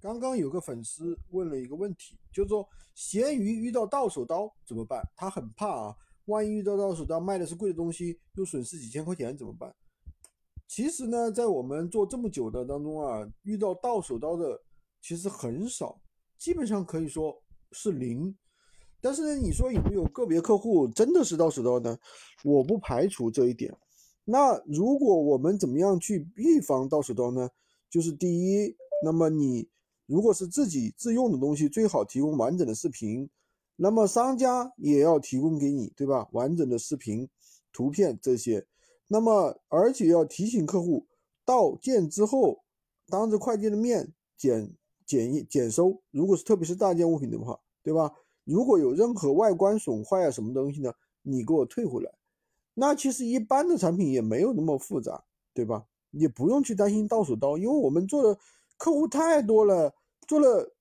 刚刚有个粉丝问了一个问题，就是说咸鱼遇到到手刀怎么办？他很怕啊，万一遇到到手刀卖的是贵的东西，又损失几千块钱怎么办？其实呢，在我们做这么久的当中啊，遇到到手刀的其实很少，基本上可以说是零。但是呢，你说有没有个别客户真的是到手刀呢？我不排除这一点。那如果我们怎么样去预防到手刀呢？就是第一，那么你。如果是自己自用的东西，最好提供完整的视频，那么商家也要提供给你，对吧？完整的视频、图片这些，那么而且要提醒客户到件之后，当着快递的面检检验检收。如果是特别是大件物品的话，对吧？如果有任何外观损坏啊什么东西呢，你给我退回来。那其实一般的产品也没有那么复杂，对吧？也不用去担心到手刀，因为我们做的客户太多了。做了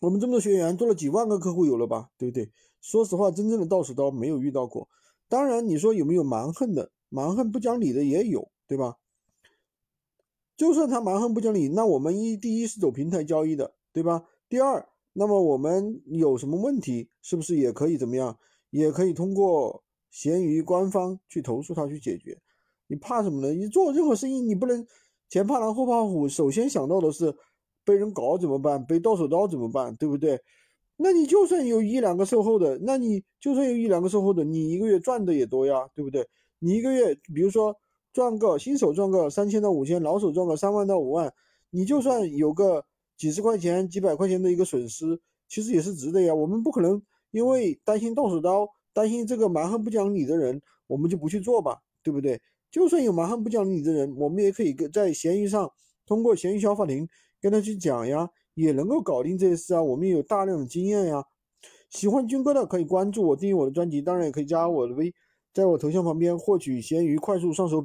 我们这么多学员，做了几万个客户有了吧，对不对？说实话，真正的到手刀没有遇到过。当然，你说有没有蛮横的、蛮横不讲理的也有，对吧？就算他蛮横不讲理，那我们一第一是走平台交易的，对吧？第二，那么我们有什么问题，是不是也可以怎么样？也可以通过闲鱼官方去投诉他去解决。你怕什么呢？你做任何生意，你不能前怕狼后怕虎，首先想到的是。被人搞怎么办？被到手刀怎么办？对不对？那你就算有一两个售后的，那你就算有一两个售后的，你一个月赚的也多呀，对不对？你一个月，比如说赚个新手赚个三千到五千，老手赚个三万到五万，你就算有个几十块钱、几百块钱的一个损失，其实也是值得呀。我们不可能因为担心到手刀，担心这个蛮横不讲理的人，我们就不去做吧，对不对？就算有蛮横不讲理的人，我们也可以在闲鱼上通过闲鱼小法庭。跟他去讲呀，也能够搞定这些事啊。我们也有大量的经验呀。喜欢军哥的可以关注我，订阅我的专辑，当然也可以加我的微，在我头像旁边获取闲鱼快速上手。